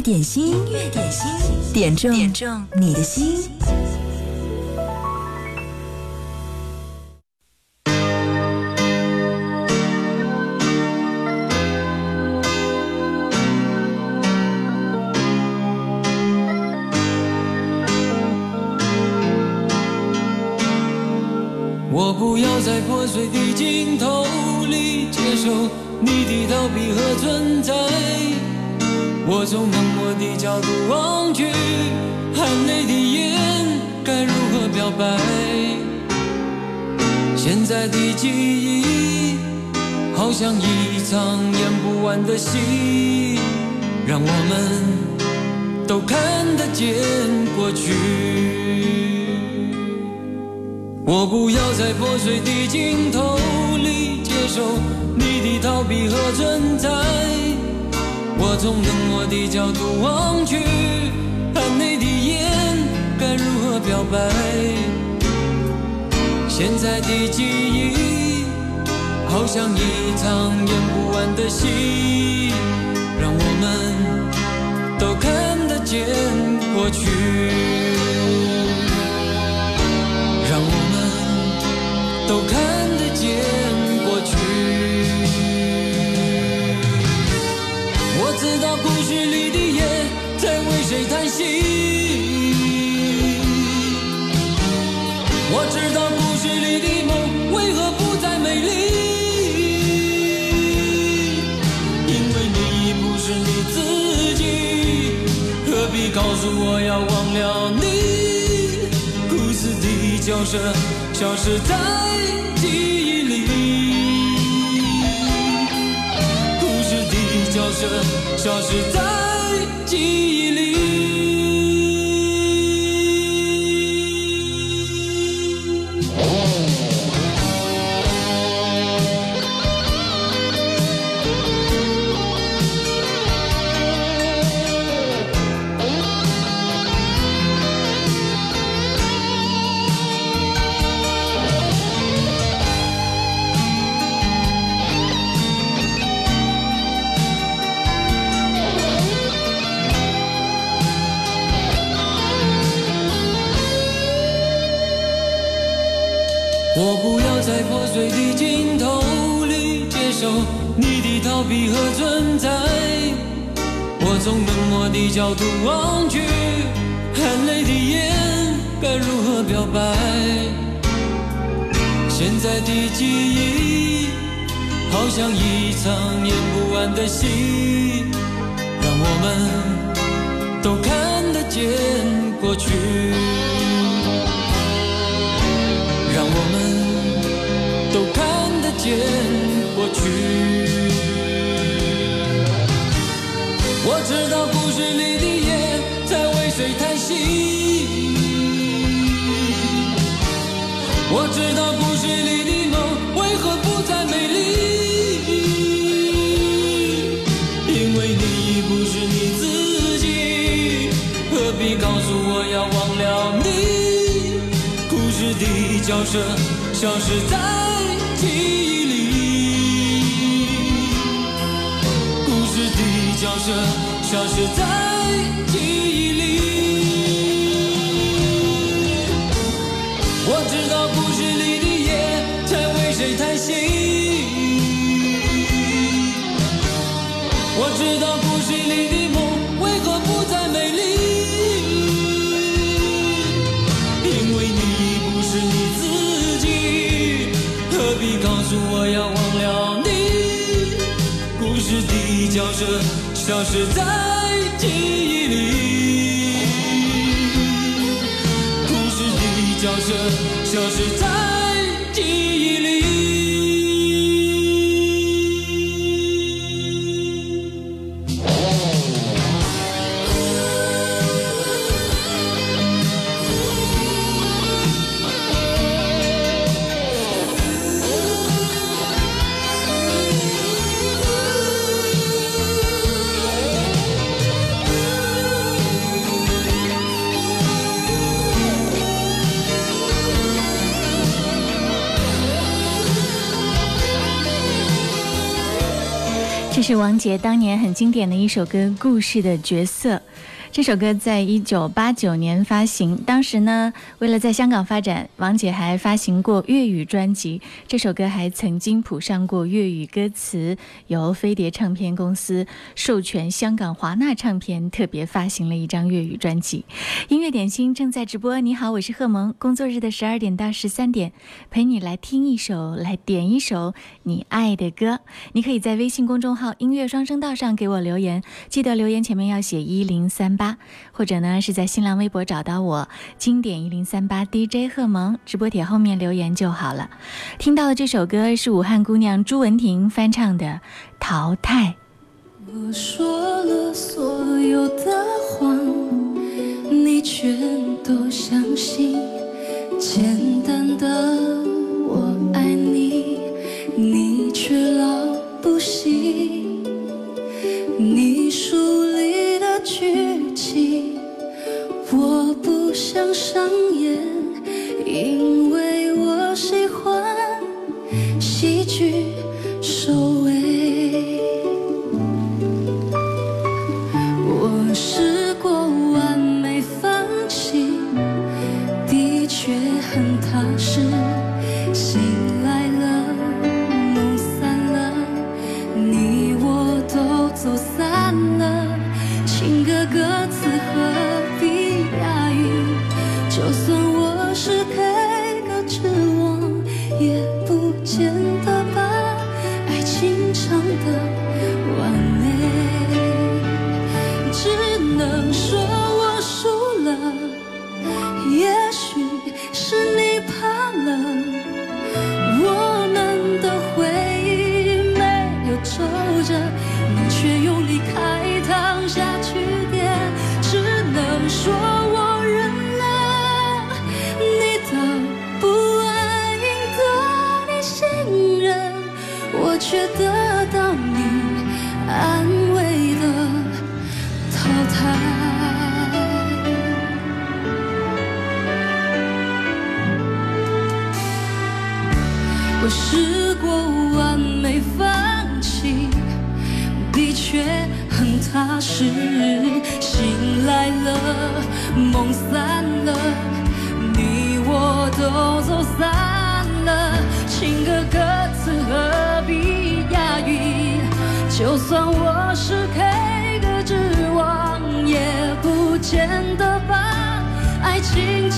点心，音乐，点心，点中，点中你的心。我不要在破碎的镜头里接受你的逃避和存在。我从冷漠的角度望去，含泪的眼该如何表白？现在的记忆，好像一场演不完的戏，让我们都看得见过去。我不要在破碎的镜头里接受你的逃避和存在。我从冷漠的角度望去，含泪的眼该如何表白？现在的记忆，好像一场演不完的戏。让我们都看得见过去，让我们都看得见。角消失在记忆里，故事的角色消失在记忆。的表白，现在的记忆好像一场演不完的戏，让我们都看得见过去，让我们都看得见过去。我知道故事里。知道故事里的梦为何不再美丽？因为你已不是你自己，何必告诉我要忘了你？故事的角色消失在记忆里，故事的角色消失在。知道故事里的梦为何不再美丽，因为你不是你自己，何必告诉我要忘了你？故事的角色消失在记忆里，故事的角色消失在。王杰当年很经典的一首歌《故事的角色》。这首歌在一九八九年发行，当时呢，为了在香港发展，王姐还发行过粤语专辑。这首歌还曾经谱上过粤语歌词，由飞碟唱片公司授权香港华纳唱片特别发行了一张粤语专辑。音乐点心正在直播，你好，我是贺萌。工作日的十二点到十三点，陪你来听一首，来点一首你爱的歌。你可以在微信公众号“音乐双声道”上给我留言，记得留言前面要写一零三。八，或者呢是在新浪微博找到我，经典一零三八 DJ 贺萌直播帖后面留言就好了。听到的这首歌是武汉姑娘朱文婷翻唱的《淘汰》。我说了所有的谎，你全都相信，简单的。想。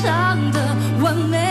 唱的完美。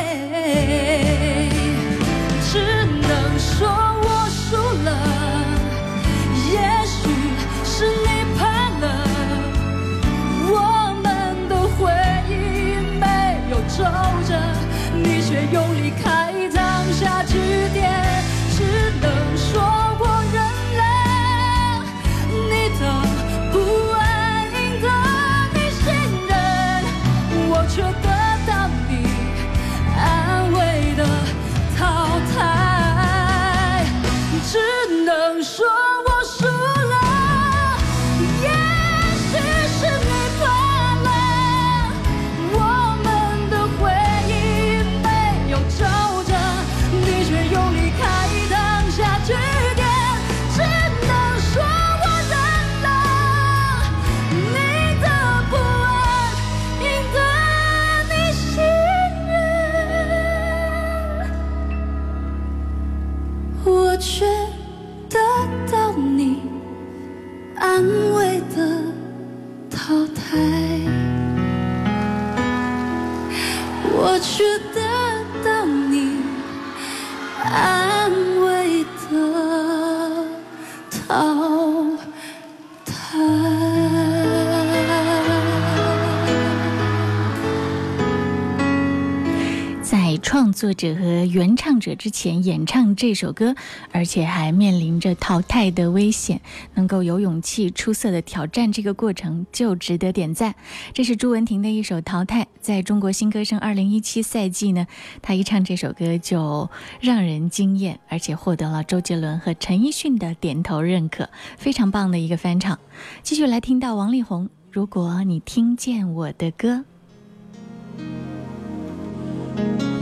者和原唱者之前演唱这首歌，而且还面临着淘汰的危险，能够有勇气出色的挑战这个过程就值得点赞。这是朱文婷的一首淘汰，在中国新歌声二零一七赛季呢，他一唱这首歌就让人惊艳，而且获得了周杰伦和陈奕迅的点头认可，非常棒的一个翻唱。继续来听到王力宏，如果你听见我的歌，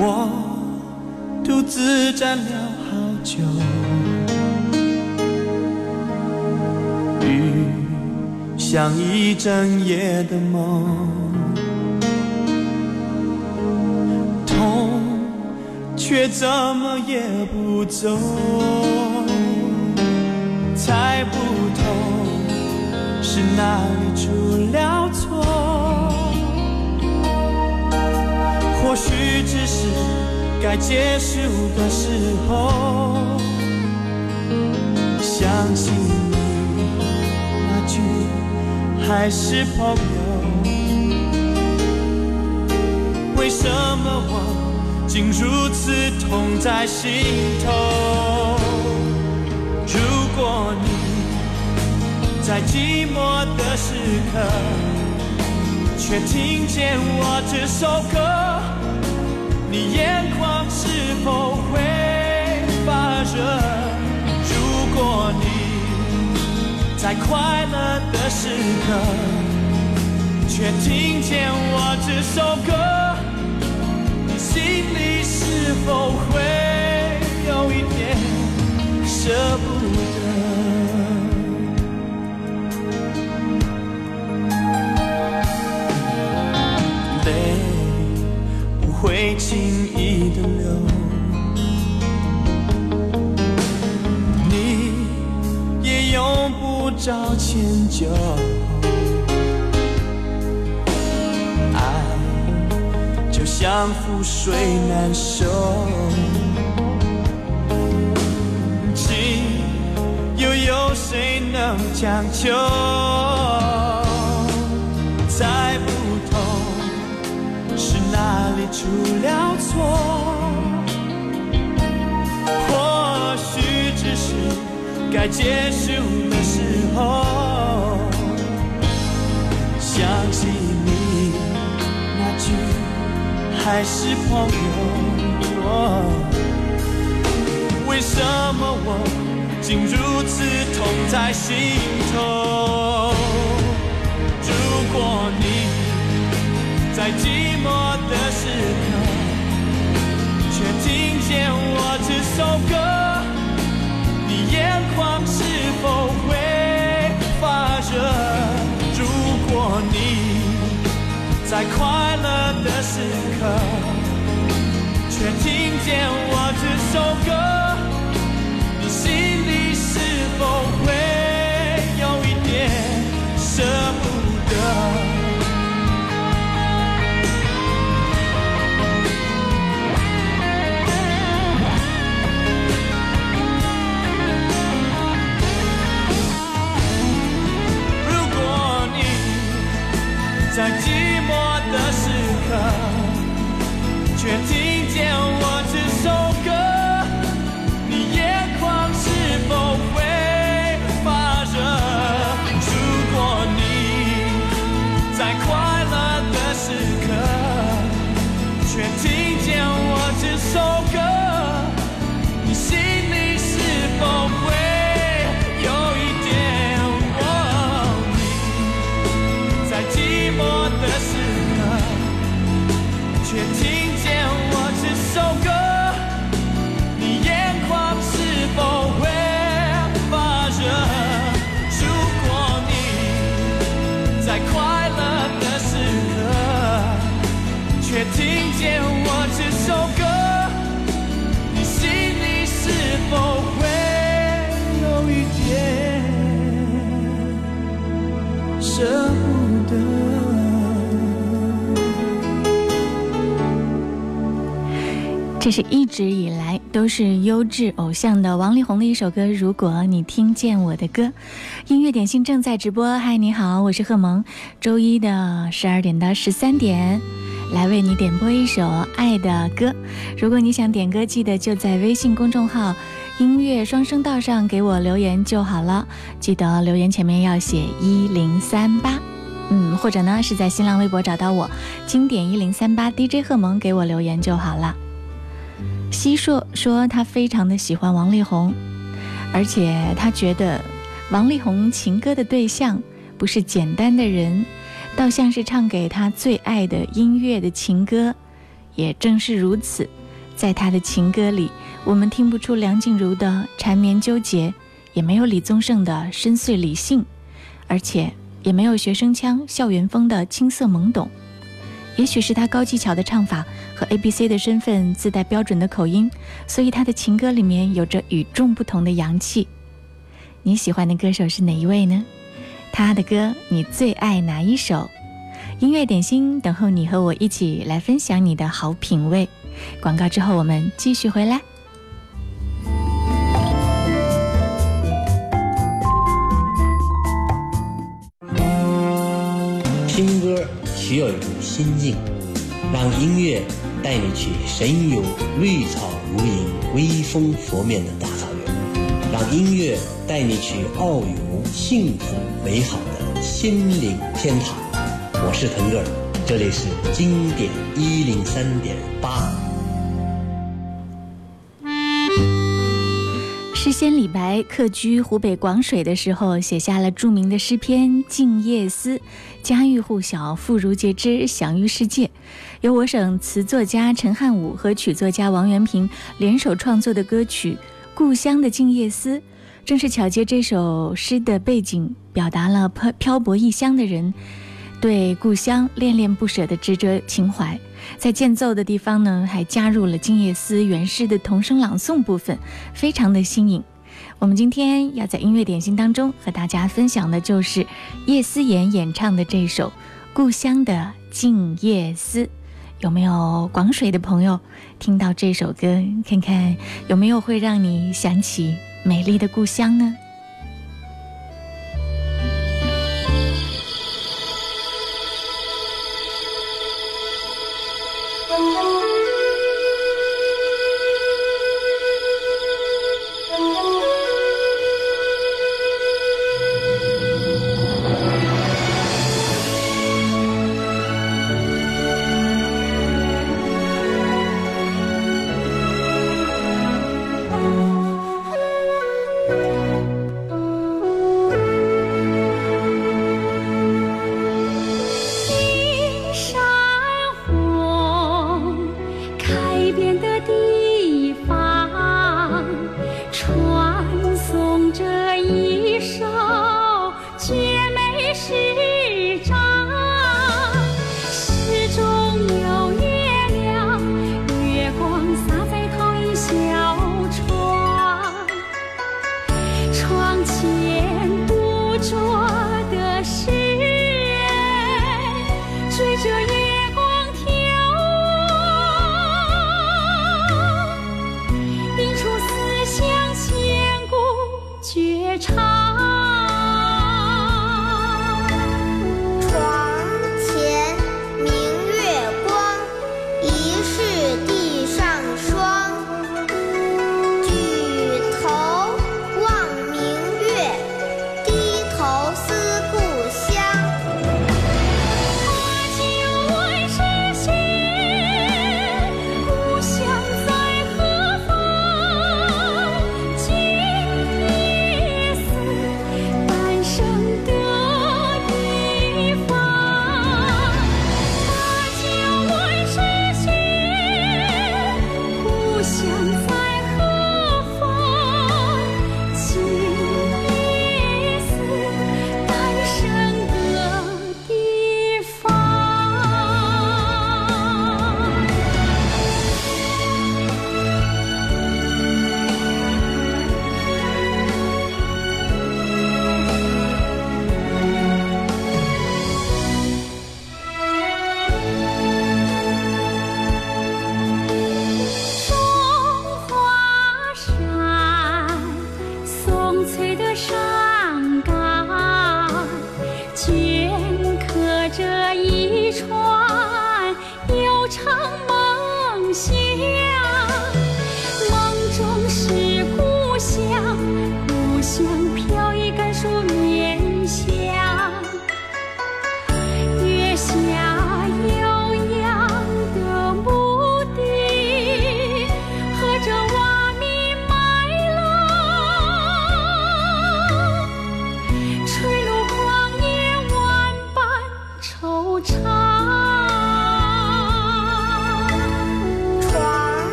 我。独自站了好久，雨像一整夜的梦，痛却怎么也不走，猜不透是哪里出了错，或许只是。该结束的时候，相信你那句还是朋友，为什么我竟如此痛在心头？如果你在寂寞的时刻，却听见我这首歌。你眼眶是否会发热？如果你在快乐的时刻，却听见我这首歌，你心里是否会有一点舍不得？会轻易的流，你也用不着迁就，爱就像覆水难收，情又有谁能强求？在。出了错，或许只是该结束的时候。想起你那句还是朋友，为什么我竟如此痛在心头？如果你。在寂寞的时刻，却听见我这首歌，你眼眶是否会发热？如果你在快乐的时刻，却听见我这首歌，你心里是否会有一点舍不得？这是一直以来都是优质偶像的王力宏的一首歌。如果你听见我的歌，音乐点心正在直播。嗨，你好，我是贺萌。周一的十二点到十三点，来为你点播一首爱的歌。如果你想点歌，记得就在微信公众号“音乐双声道”上给我留言就好了。记得留言前面要写一零三八，嗯，或者呢是在新浪微博找到我“经典一零三八 DJ 贺萌”给我留言就好了。西硕说他非常的喜欢王力宏，而且他觉得王力宏情歌的对象不是简单的人，倒像是唱给他最爱的音乐的情歌。也正是如此，在他的情歌里，我们听不出梁静茹的缠绵纠结，也没有李宗盛的深邃理性，而且也没有学生腔、校园风的青涩懵懂。也许是他高技巧的唱法。A B C 的身份自带标准的口音，所以他的情歌里面有着与众不同的洋气。你喜欢的歌手是哪一位呢？他的歌你最爱哪一首？音乐点心等候你和我一起来分享你的好品味。广告之后我们继续回来。听歌需要一种心境，让音乐。带你去神游绿草如茵、微风拂面的大草原，让音乐带你去遨游幸福美好的心灵天堂。我是腾格尔，这里是经典一零三点八。诗仙李白客居湖北广水的时候，写下了著名的诗篇《静夜思》，家喻户晓，妇孺皆知，享誉世界。由我省词作家陈汉武和曲作家王元平联手创作的歌曲《故乡的静夜思》，正是巧借这首诗的背景，表达了漂漂泊异乡的人对故乡恋恋不舍的执着情怀。在间奏的地方呢，还加入了《静夜思》原诗的童声朗诵部分，非常的新颖。我们今天要在音乐点心当中和大家分享的就是叶思妍演唱的这首《故乡的静夜思》。有没有广水的朋友听到这首歌，看看有没有会让你想起美丽的故乡呢？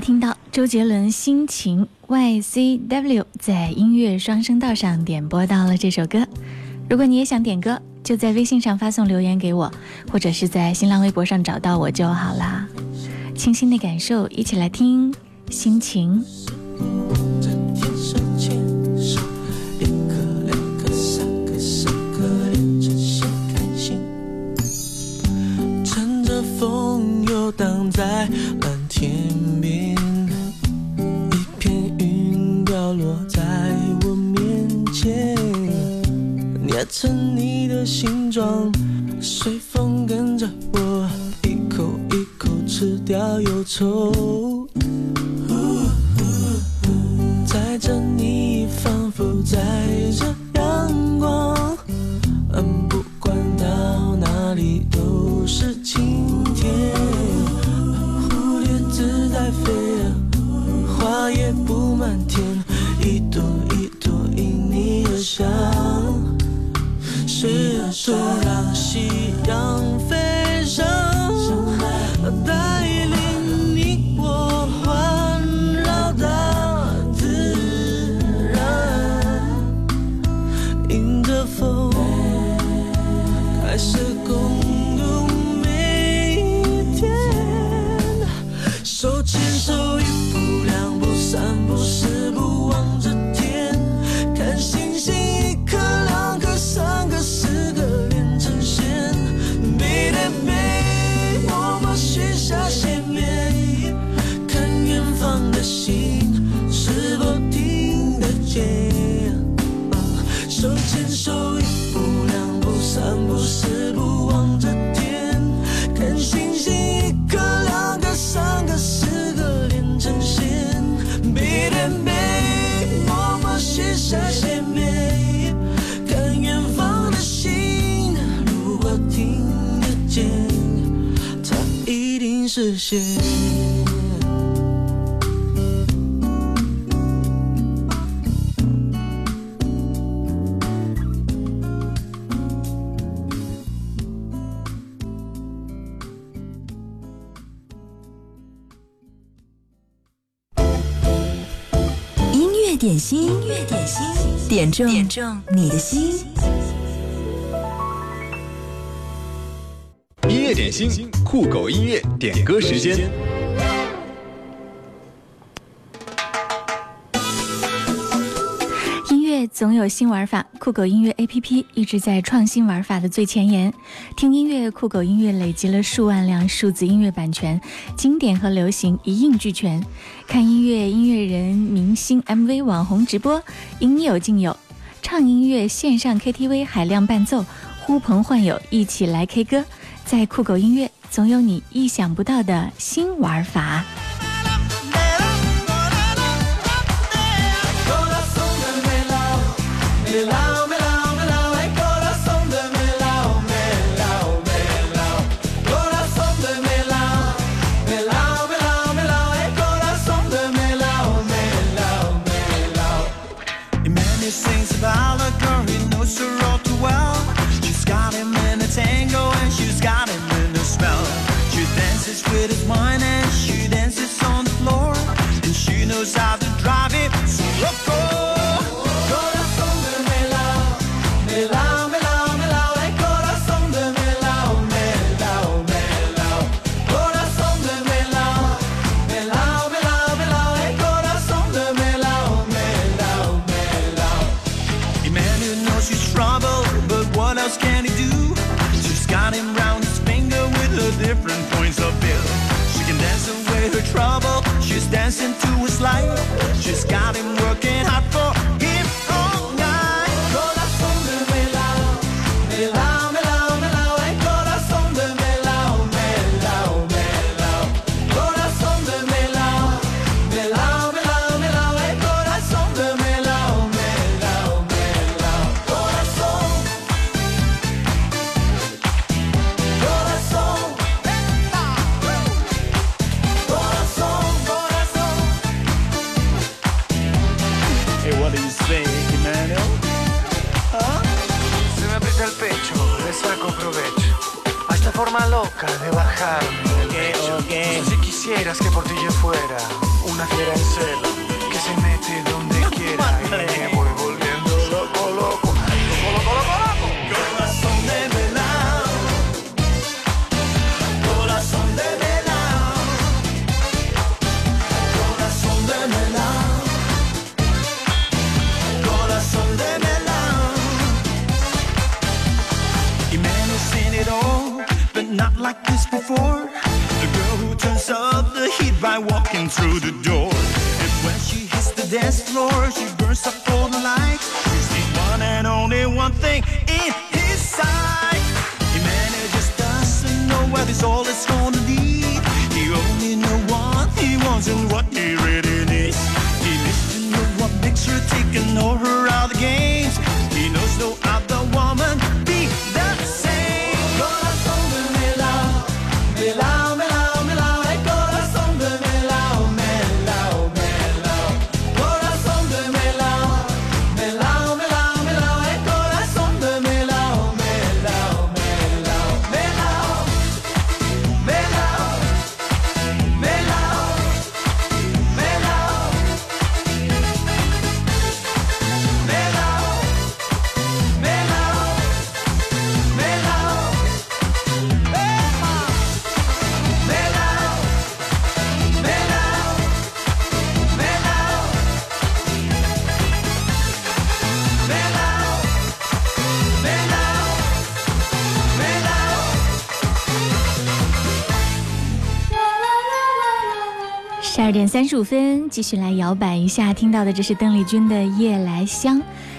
听到周杰伦《心情 YCW》在音乐双声道上点播到了这首歌，如果你也想点歌，就在微信上发送留言给我，或者是在新浪微博上找到我就好啦。清新的感受，一起来听《心情》。变成你的形状，随风跟着我，一口一口吃掉忧愁。载着你，仿佛载着阳光，不管到哪里都是晴天。蝴蝶自在飞，花也布满天，一朵一朵因你而香。So. 点中你的心。音乐点心，酷狗音乐点歌时间。音乐总有新玩法，酷狗音乐 APP 一直在创新玩法的最前沿。听音乐，酷狗音乐累积了数万辆数字音乐版权，经典和流行一应俱全。看音乐，音乐人、明星 MV、网红直播，应有尽有。唱音乐，线上 KTV 海量伴奏，呼朋唤友一起来 K 歌，在酷狗音乐，总有你意想不到的新玩法。marvel, but what else can he do? She's got him round his finger with her different points of view. She can dance away her trouble, she's dancing to his life. She's got him dance floor. She burns up all the lights. She's the one and only one thing in his sight. He manages doesn't know where this all is gonna lead. He only knows what he wants and what he really needs. He lives to know what makes her tick and know her other games. He knows no other. 三十五分，继续来摇摆一下。听到的这是邓丽君的《夜来香》。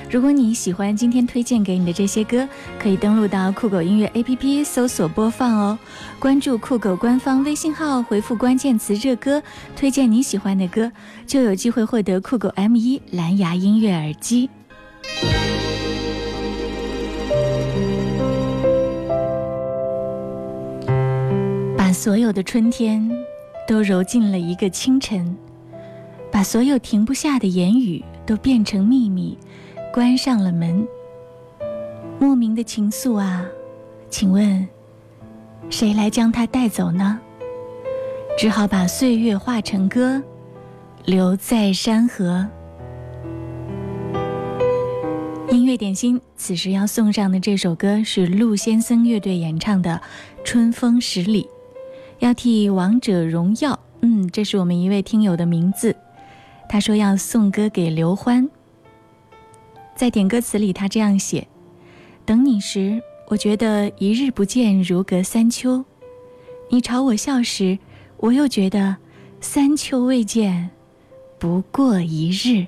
如果你喜欢今天推荐给你的这些歌，可以登录到酷狗音乐 APP 搜索播放哦。关注酷狗官方微信号，回复关键词“热歌推荐”，你喜欢的歌就有机会获得酷狗 M 一蓝牙音乐耳机。把所有的春天。都揉进了一个清晨，把所有停不下的言语都变成秘密，关上了门。莫名的情愫啊，请问，谁来将它带走呢？只好把岁月化成歌，留在山河。音乐点心此时要送上的这首歌是鹿先森乐队演唱的《春风十里》。要替《王者荣耀》，嗯，这是我们一位听友的名字，他说要送歌给刘欢。在点歌词里，他这样写：等你时，我觉得一日不见如隔三秋；你朝我笑时，我又觉得三秋未见，不过一日。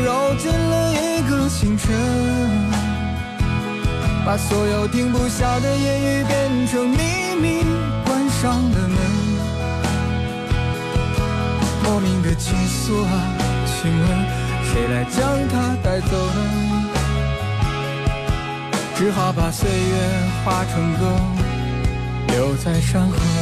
绕进了一个清晨，把所有停不下的言语变成秘密，关上的门。莫名的倾诉啊，请问谁来将它带走呢？只好把岁月化成歌，留在山河。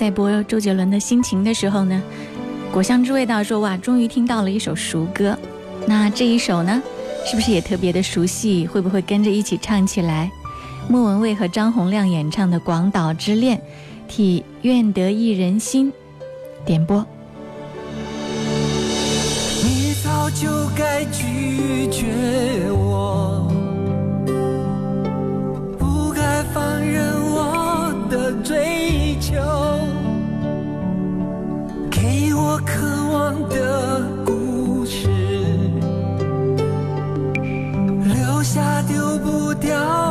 在播周杰伦的心情的时候呢，果香之味道说哇，终于听到了一首熟歌。那这一首呢，是不是也特别的熟悉？会不会跟着一起唱起来？莫文蔚和张洪量演唱的《广岛之恋》，替愿得一人心，点播。你早就该拒绝我。的故事，留下丢不掉。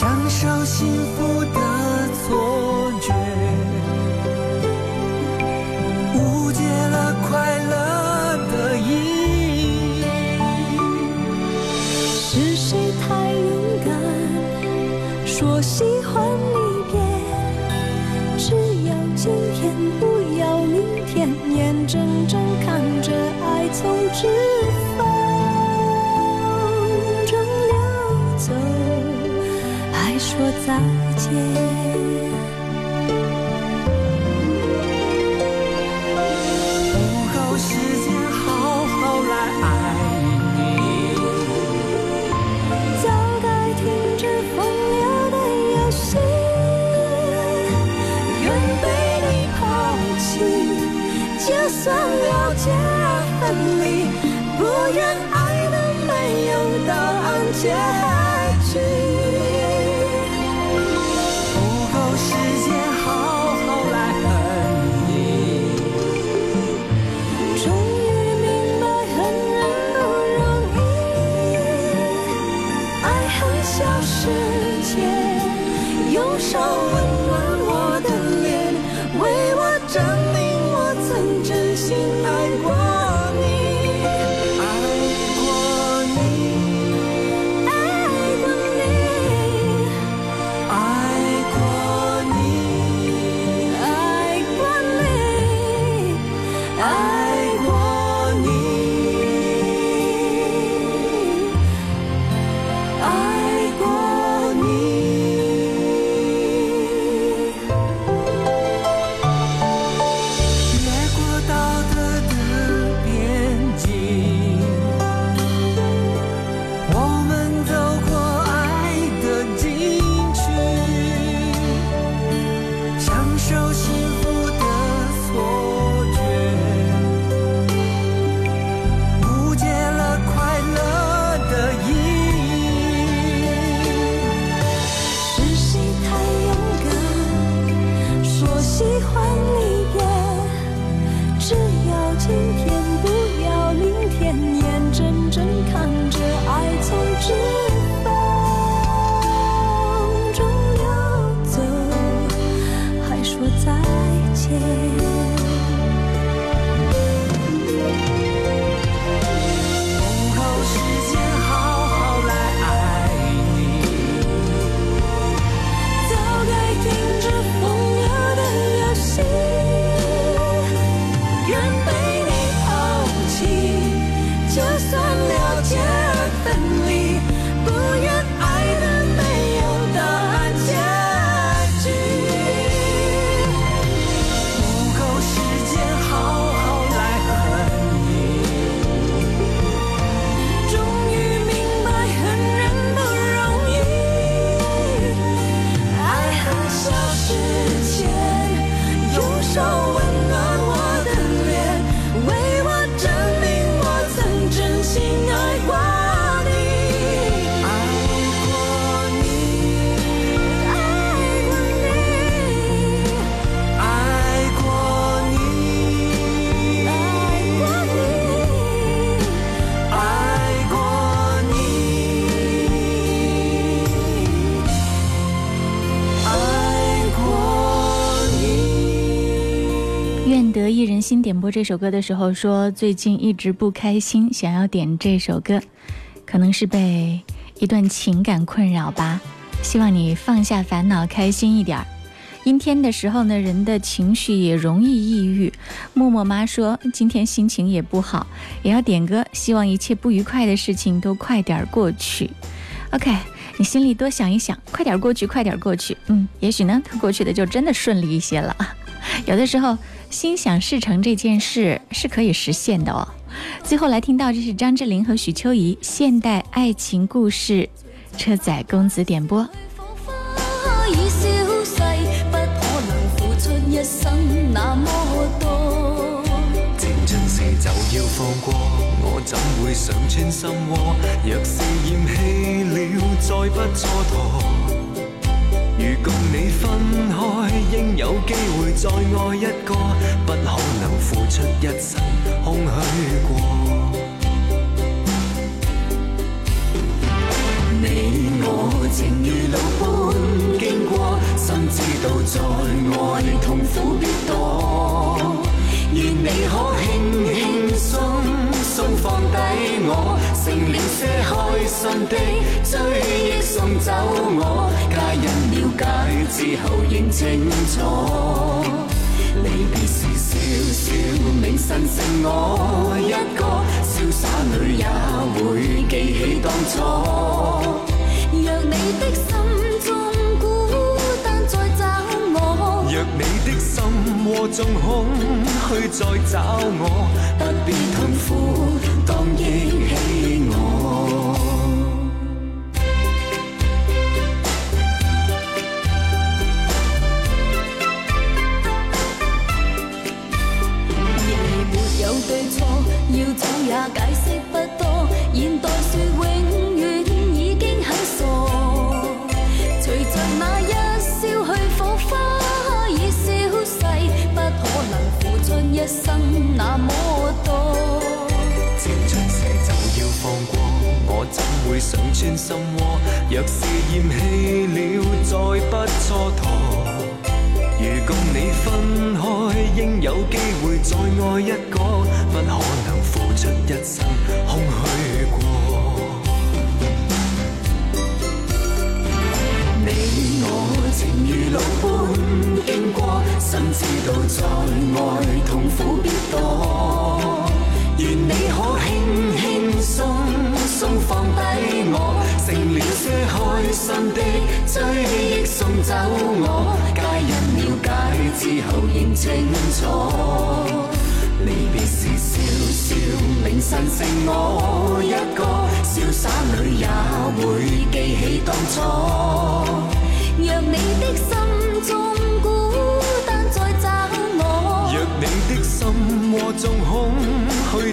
享受幸福的错觉。间。新点播这首歌的时候说，最近一直不开心，想要点这首歌，可能是被一段情感困扰吧。希望你放下烦恼，开心一点儿。阴天的时候呢，人的情绪也容易抑郁。默默妈说今天心情也不好，也要点歌，希望一切不愉快的事情都快点过去。OK，你心里多想一想，快点过去，快点过去。嗯，也许呢，过去的就真的顺利一些了。有的时候。心想事成这件事是可以实现的哦最后来听到这是张智霖和许秋怡现代爱情故事车载公子点播青春时就要放过我怎会想穿心窝若是厌弃了再不蹉跎如共你分开，应有机会再爱一个，不可能付出一生空虚过。你我情如路般经过，心知道再爱痛苦必多。愿你可轻轻松。终放低我，剩了些开心的追忆送走我。家人了解之后认清楚，离别时笑笑，明晨剩我一个。潇洒女也会记起当初。若你的心中孤单再找我，若你的心窝中空虚再找我。别痛苦，当忆起。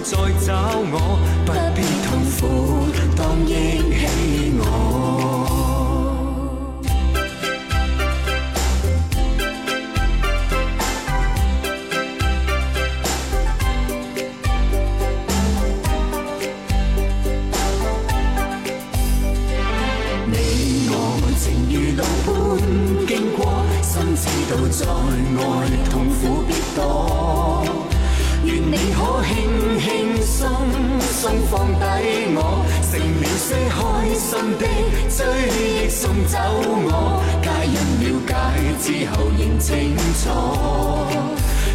再找我，不必痛苦，当忆起我。你我情如路般经过，心知道在外痛苦必多。轻松松放低我，成了些开心的追忆送走我。皆人了解之后认清楚，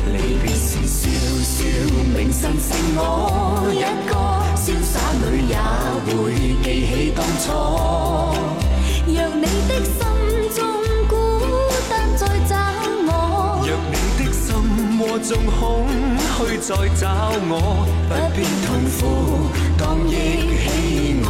离别时笑笑明晨是我一个潇洒女也会记起当初，让你的心。我纵空虚，再找我，不必痛苦，当忆起。